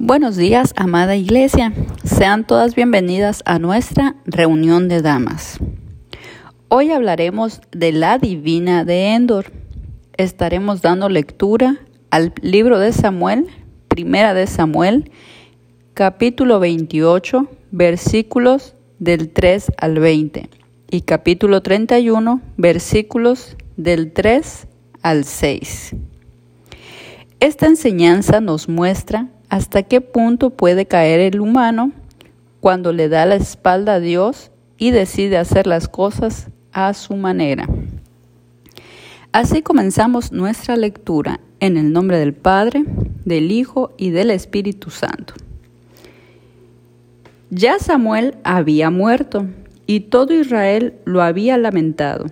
Buenos días, amada iglesia. Sean todas bienvenidas a nuestra reunión de damas. Hoy hablaremos de la divina de Endor. Estaremos dando lectura al libro de Samuel, primera de Samuel, capítulo 28, versículos del 3 al 20 y capítulo 31, versículos del 3 al 6. Esta enseñanza nos muestra hasta qué punto puede caer el humano cuando le da la espalda a Dios y decide hacer las cosas a su manera. Así comenzamos nuestra lectura en el nombre del Padre, del Hijo y del Espíritu Santo. Ya Samuel había muerto y todo Israel lo había lamentado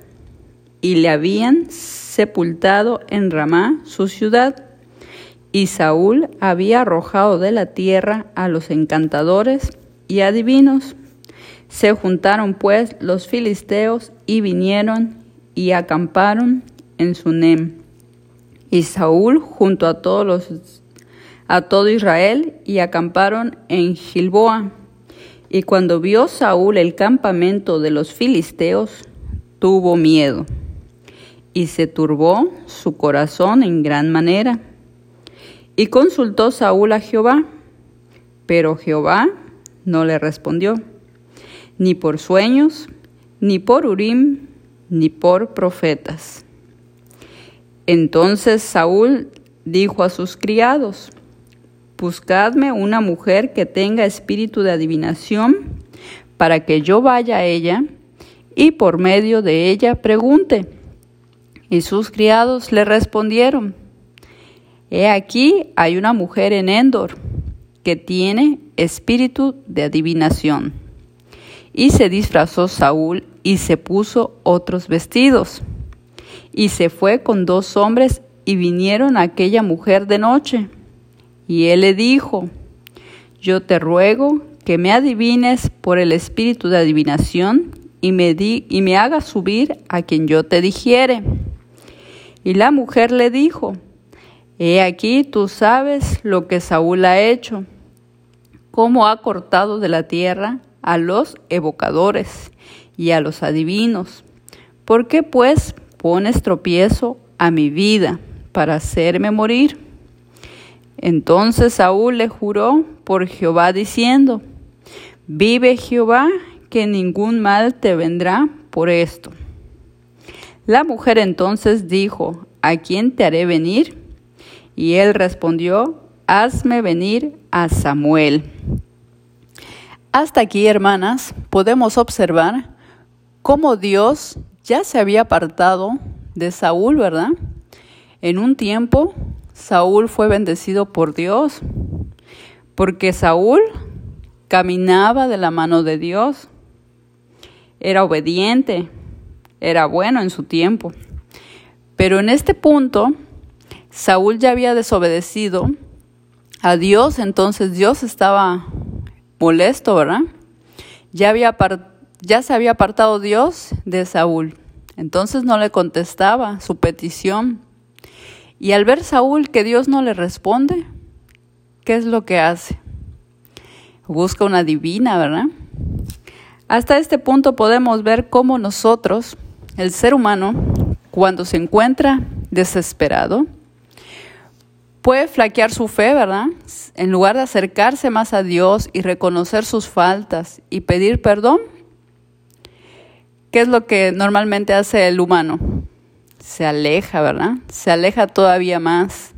y le habían sepultado en Ramá, su ciudad, y Saúl había arrojado de la tierra a los encantadores y adivinos. Se juntaron pues los filisteos y vinieron y acamparon en Sunem. Y Saúl junto a todos a todo Israel y acamparon en Gilboa. Y cuando vio Saúl el campamento de los filisteos, tuvo miedo y se turbó su corazón en gran manera. Y consultó Saúl a Jehová, pero Jehová no le respondió, ni por sueños, ni por Urim, ni por profetas. Entonces Saúl dijo a sus criados, Buscadme una mujer que tenga espíritu de adivinación, para que yo vaya a ella y por medio de ella pregunte. Y sus criados le respondieron, He aquí hay una mujer en Endor que tiene espíritu de adivinación. Y se disfrazó Saúl y se puso otros vestidos. Y se fue con dos hombres y vinieron a aquella mujer de noche. Y él le dijo, yo te ruego que me adivines por el espíritu de adivinación y me, y me hagas subir a quien yo te dijere. Y la mujer le dijo, He aquí tú sabes lo que Saúl ha hecho, cómo ha cortado de la tierra a los evocadores y a los adivinos. ¿Por qué pues pones tropiezo a mi vida para hacerme morir? Entonces Saúl le juró por Jehová diciendo, Vive Jehová, que ningún mal te vendrá por esto. La mujer entonces dijo, ¿A quién te haré venir? Y él respondió, hazme venir a Samuel. Hasta aquí, hermanas, podemos observar cómo Dios ya se había apartado de Saúl, ¿verdad? En un tiempo, Saúl fue bendecido por Dios, porque Saúl caminaba de la mano de Dios, era obediente, era bueno en su tiempo. Pero en este punto, Saúl ya había desobedecido a Dios, entonces Dios estaba molesto, ¿verdad? Ya, había ya se había apartado Dios de Saúl, entonces no le contestaba su petición. Y al ver Saúl que Dios no le responde, ¿qué es lo que hace? Busca una divina, ¿verdad? Hasta este punto podemos ver cómo nosotros, el ser humano, cuando se encuentra desesperado, puede flaquear su fe, ¿verdad? En lugar de acercarse más a Dios y reconocer sus faltas y pedir perdón, ¿qué es lo que normalmente hace el humano? Se aleja, ¿verdad? Se aleja todavía más.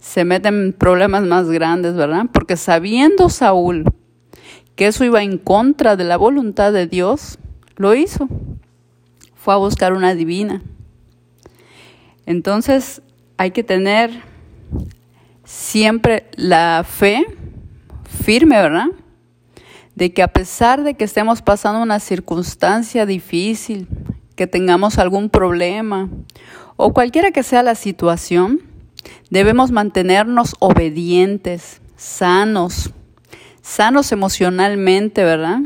Se mete en problemas más grandes, ¿verdad? Porque sabiendo Saúl que eso iba en contra de la voluntad de Dios, lo hizo. Fue a buscar una divina. Entonces hay que tener siempre la fe firme, ¿verdad? De que a pesar de que estemos pasando una circunstancia difícil, que tengamos algún problema o cualquiera que sea la situación, debemos mantenernos obedientes, sanos, sanos emocionalmente, ¿verdad?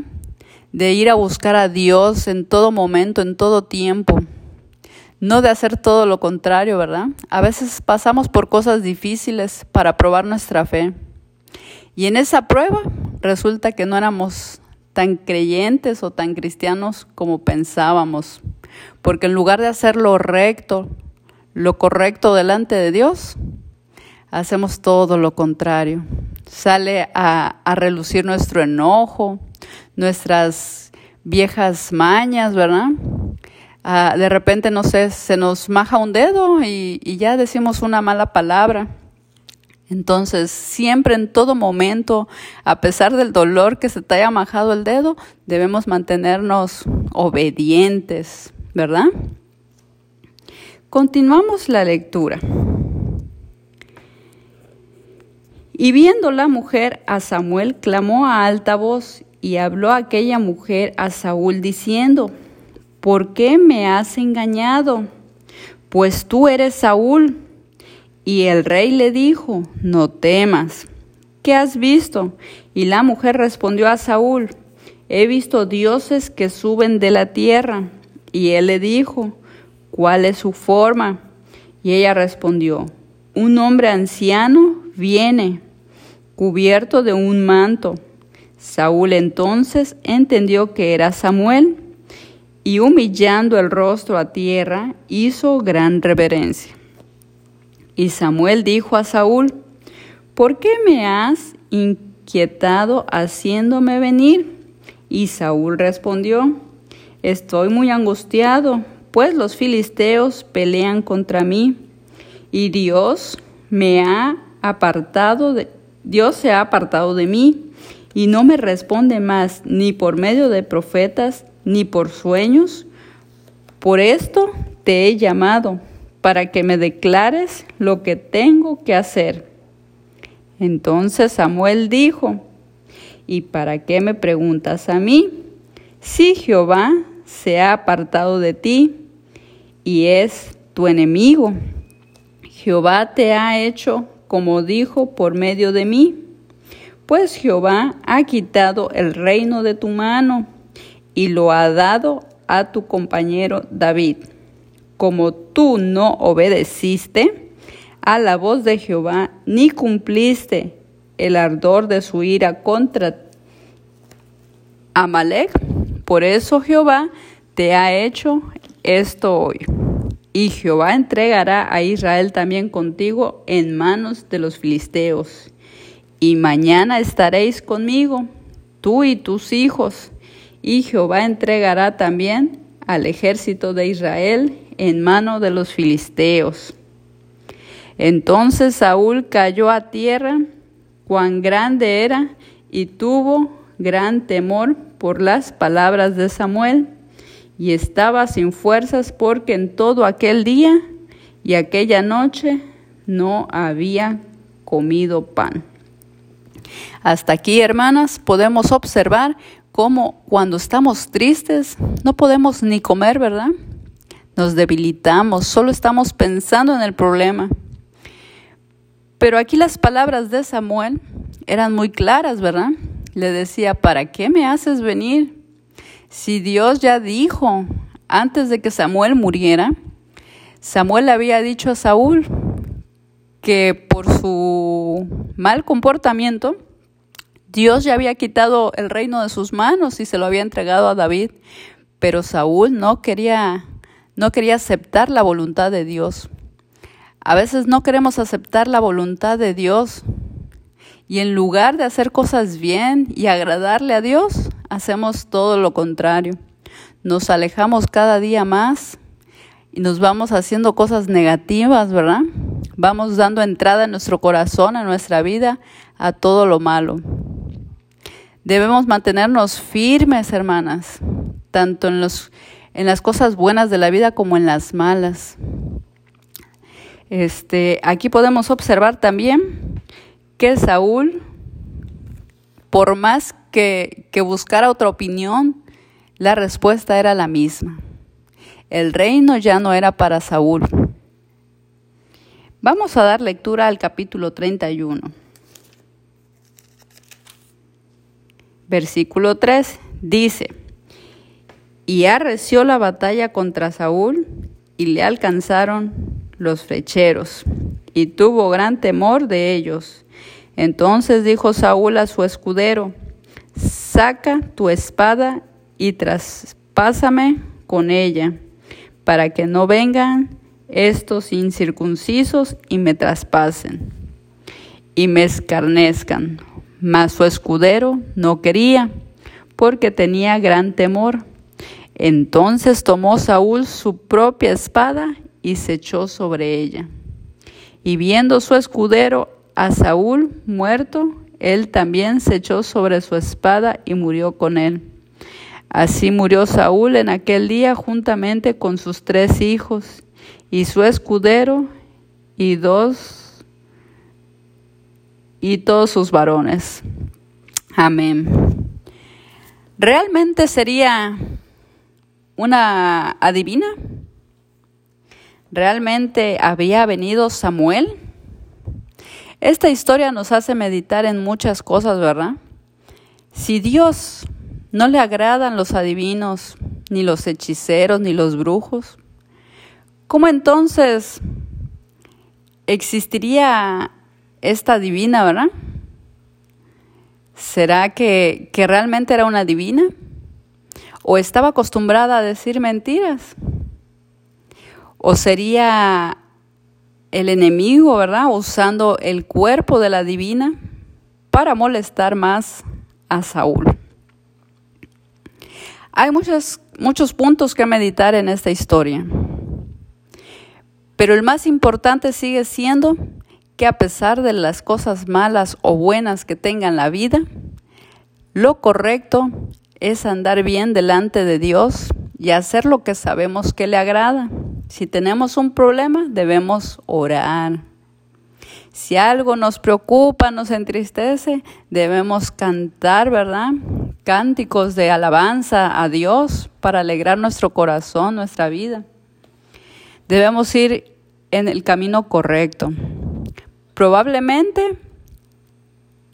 De ir a buscar a Dios en todo momento, en todo tiempo no de hacer todo lo contrario, ¿verdad? A veces pasamos por cosas difíciles para probar nuestra fe. Y en esa prueba resulta que no éramos tan creyentes o tan cristianos como pensábamos, porque en lugar de hacer lo recto, lo correcto delante de Dios, hacemos todo lo contrario. Sale a, relucir nuestro enojo, nuestras viejas mañas, ¿verdad? Ah, de repente, no sé, se nos maja un dedo y, y ya decimos una mala palabra. Entonces, siempre en todo momento, a pesar del dolor que se te haya majado el dedo, debemos mantenernos obedientes, ¿verdad? Continuamos la lectura. Y viendo la mujer a Samuel, clamó a alta voz y habló aquella mujer a Saúl diciendo, ¿por qué me has engañado? Pues tú eres Saúl. Y el rey le dijo, no temas. ¿Qué has visto? Y la mujer respondió a Saúl, he visto dioses que suben de la tierra. Y él le dijo, ¿cuál es su forma? Y ella respondió, un hombre anciano viene, cubierto de un manto. Saúl entonces entendió que era Samuel y humillando el rostro a tierra hizo gran reverencia. Y Samuel dijo a Saúl, ¿por qué me has inquietado haciéndome venir? Y Saúl respondió, estoy muy angustiado, pues los filisteos pelean contra mí, y Dios me ha apartado de Dios se ha apartado de mí y no me responde más ni por medio de profetas ni por sueños. Por esto te he llamado para que me declares lo que tengo que hacer. Entonces Samuel dijo, ¿y para qué me preguntas a mí? Si Jehová se ha apartado de ti y es tu enemigo, Jehová te ha hecho como dijo por medio de mí, pues Jehová ha quitado el reino de tu mano y lo ha dado a tu compañero David como tú no obedeciste a la voz de Jehová, ni cumpliste el ardor de su ira contra Amalek, por eso Jehová te ha hecho esto hoy. Y Jehová entregará a Israel también contigo en manos de los filisteos. Y mañana estaréis conmigo, tú y tus hijos, y Jehová entregará también al ejército de Israel en mano de los filisteos. Entonces Saúl cayó a tierra, cuán grande era, y tuvo gran temor por las palabras de Samuel, y estaba sin fuerzas porque en todo aquel día y aquella noche no había comido pan. Hasta aquí, hermanas, podemos observar cómo cuando estamos tristes no podemos ni comer, ¿verdad? nos debilitamos, solo estamos pensando en el problema. Pero aquí las palabras de Samuel eran muy claras, ¿verdad? Le decía, ¿para qué me haces venir? Si Dios ya dijo antes de que Samuel muriera, Samuel le había dicho a Saúl que por su mal comportamiento, Dios ya había quitado el reino de sus manos y se lo había entregado a David, pero Saúl no quería no quería aceptar la voluntad de Dios. A veces no queremos aceptar la voluntad de Dios y en lugar de hacer cosas bien y agradarle a Dios, hacemos todo lo contrario. Nos alejamos cada día más y nos vamos haciendo cosas negativas, ¿verdad? Vamos dando entrada en nuestro corazón, en nuestra vida, a todo lo malo. Debemos mantenernos firmes, hermanas, tanto en los en las cosas buenas de la vida como en las malas. Este, aquí podemos observar también que Saúl, por más que, que buscara otra opinión, la respuesta era la misma. El reino ya no era para Saúl. Vamos a dar lectura al capítulo 31. Versículo 3 dice, y arreció la batalla contra Saúl y le alcanzaron los flecheros y tuvo gran temor de ellos. Entonces dijo Saúl a su escudero, saca tu espada y traspásame con ella, para que no vengan estos incircuncisos y me traspasen y me escarnezcan. Mas su escudero no quería, porque tenía gran temor. Entonces tomó Saúl su propia espada y se echó sobre ella. Y viendo su escudero a Saúl muerto, él también se echó sobre su espada y murió con él. Así murió Saúl en aquel día juntamente con sus tres hijos y su escudero y dos y todos sus varones. Amén. ¿Realmente sería una adivina? ¿Realmente había venido Samuel? Esta historia nos hace meditar en muchas cosas, ¿verdad? Si Dios no le agradan los adivinos, ni los hechiceros, ni los brujos, ¿cómo entonces existiría esta divina, verdad? ¿Será que, que realmente era una divina? ¿O estaba acostumbrada a decir mentiras? ¿O sería el enemigo, verdad? Usando el cuerpo de la divina para molestar más a Saúl. Hay muchos, muchos puntos que meditar en esta historia. Pero el más importante sigue siendo que a pesar de las cosas malas o buenas que tengan la vida, lo correcto es andar bien delante de Dios y hacer lo que sabemos que le agrada. Si tenemos un problema, debemos orar. Si algo nos preocupa, nos entristece, debemos cantar, ¿verdad? Cánticos de alabanza a Dios para alegrar nuestro corazón, nuestra vida. Debemos ir en el camino correcto. Probablemente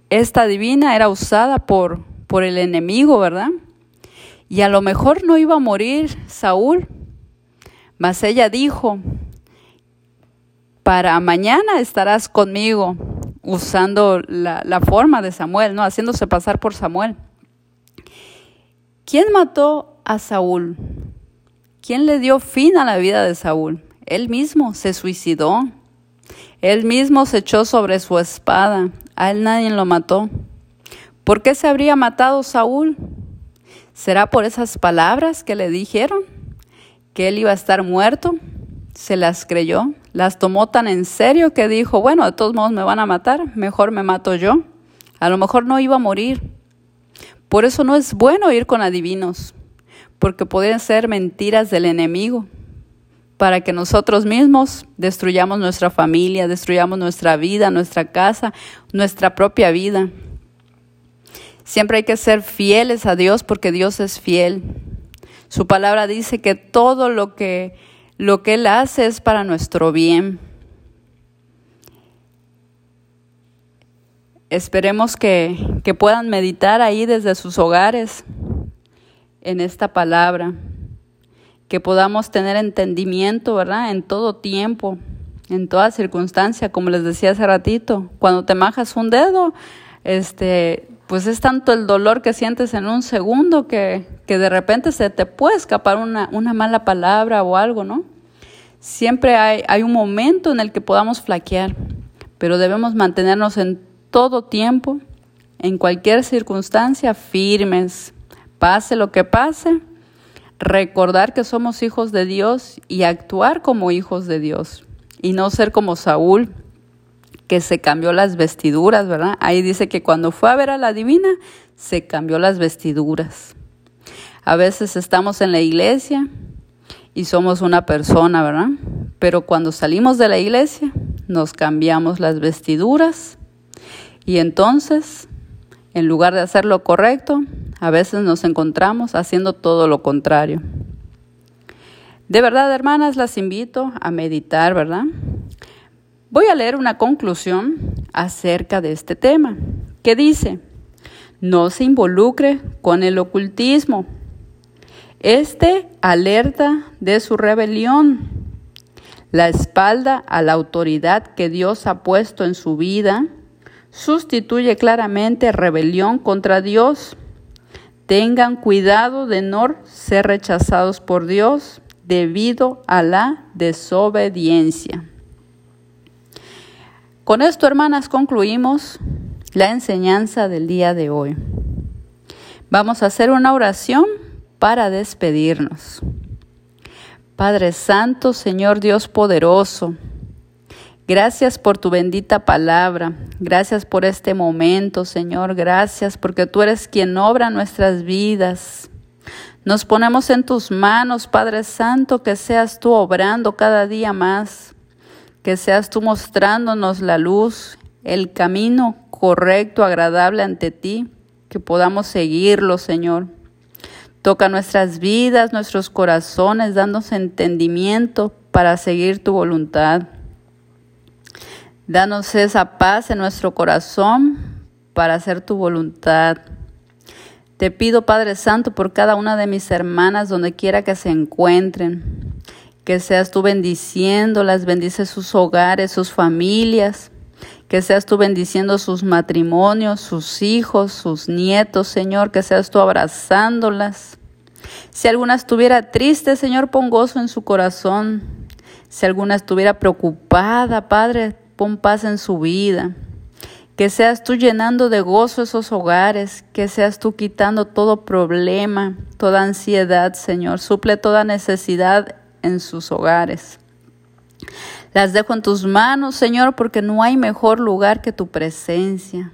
esta divina era usada por, por el enemigo, ¿verdad? Y a lo mejor no iba a morir Saúl, mas ella dijo, para mañana estarás conmigo, usando la, la, forma de Samuel, ¿no? Haciéndose pasar por Samuel. ¿Quién mató a Saúl? ¿Quién le dio fin a la vida de Saúl? Él mismo se suicidó. Él mismo se echó sobre su espada. A él nadie lo mató. ¿Por qué se habría matado Saúl? ¿Será por esas palabras que le dijeron? que él iba a estar muerto, se las creyó, las tomó tan en serio que dijo, bueno, de todos modos me van a matar, mejor me mato yo. A lo mejor no iba a morir. Por eso no es bueno ir con adivinos, porque pueden ser mentiras del enemigo, para que nosotros mismos destruyamos nuestra familia, destruyamos nuestra vida, nuestra casa, nuestra propia vida. Siempre hay que ser fieles a Dios porque Dios es fiel. Su palabra dice que todo lo que, lo que Él hace es para nuestro bien. Esperemos que, que puedan meditar ahí desde sus hogares en esta palabra, que podamos tener entendimiento, ¿verdad? En todo tiempo, en toda circunstancia, como les decía hace ratito, cuando te majas un dedo, este, pues es tanto el dolor que sientes en un segundo que, que de repente se te puede escapar una, una, mala palabra o algo, ¿no? Siempre hay, hay un momento en el que podamos flaquear, pero debemos mantenernos en todo tiempo, en cualquier circunstancia, firmes, pase lo que pase, recordar que somos hijos de Dios y actuar como hijos de Dios y no ser como Saúl, que se cambió las vestiduras, ¿verdad? Ahí dice que cuando fue a ver a la divina, se cambió las vestiduras. A veces estamos en la iglesia y somos una persona, ¿verdad? Pero cuando salimos de la iglesia, nos cambiamos las vestiduras y entonces, en lugar de hacer lo correcto, a veces nos encontramos haciendo todo lo contrario. De verdad, hermanas, las invito a meditar, ¿verdad? Voy a leer una conclusión acerca de este tema, que dice, no se involucre con el ocultismo. Este alerta de su rebelión, la espalda a la autoridad que Dios ha puesto en su vida, sustituye claramente rebelión contra Dios. Tengan cuidado de no ser rechazados por Dios debido a la desobediencia. Con esto, hermanas, concluimos la enseñanza del día de hoy. Vamos a hacer una oración para despedirnos. Padre Santo, Señor Dios poderoso, gracias por tu bendita palabra, gracias por este momento, Señor, gracias porque tú eres quien obra nuestras vidas. Nos ponemos en tus manos, Padre Santo, que seas tú obrando cada día más, que seas tú mostrándonos la luz, el camino correcto, agradable ante ti, que podamos seguirlo, Señor. Toca nuestras vidas, nuestros corazones, dándonos entendimiento para seguir tu voluntad. Danos esa paz en nuestro corazón para hacer tu voluntad. Te pido, Padre Santo, por cada una de mis hermanas, donde quiera que se encuentren, que seas tú bendiciéndolas, bendice sus hogares, sus familias, que seas tú bendiciendo sus matrimonios, sus hijos, sus nietos, Señor, que seas tú abrazándolas. Si alguna estuviera triste, Señor, pon gozo en su corazón. Si alguna estuviera preocupada, Padre, pon paz en su vida. Que seas tú llenando de gozo esos hogares, que seas tú quitando todo problema, toda ansiedad, Señor. Suple toda necesidad en sus hogares. Las dejo en tus manos, Señor, porque no hay mejor lugar que tu presencia.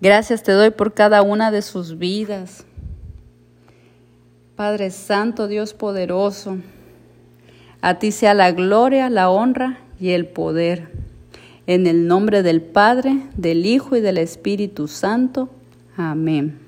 Gracias te doy por cada una de sus vidas. Padre Santo, Dios poderoso, a ti sea la gloria, la honra y el poder. En el nombre del Padre, del Hijo y del Espíritu Santo. Amén.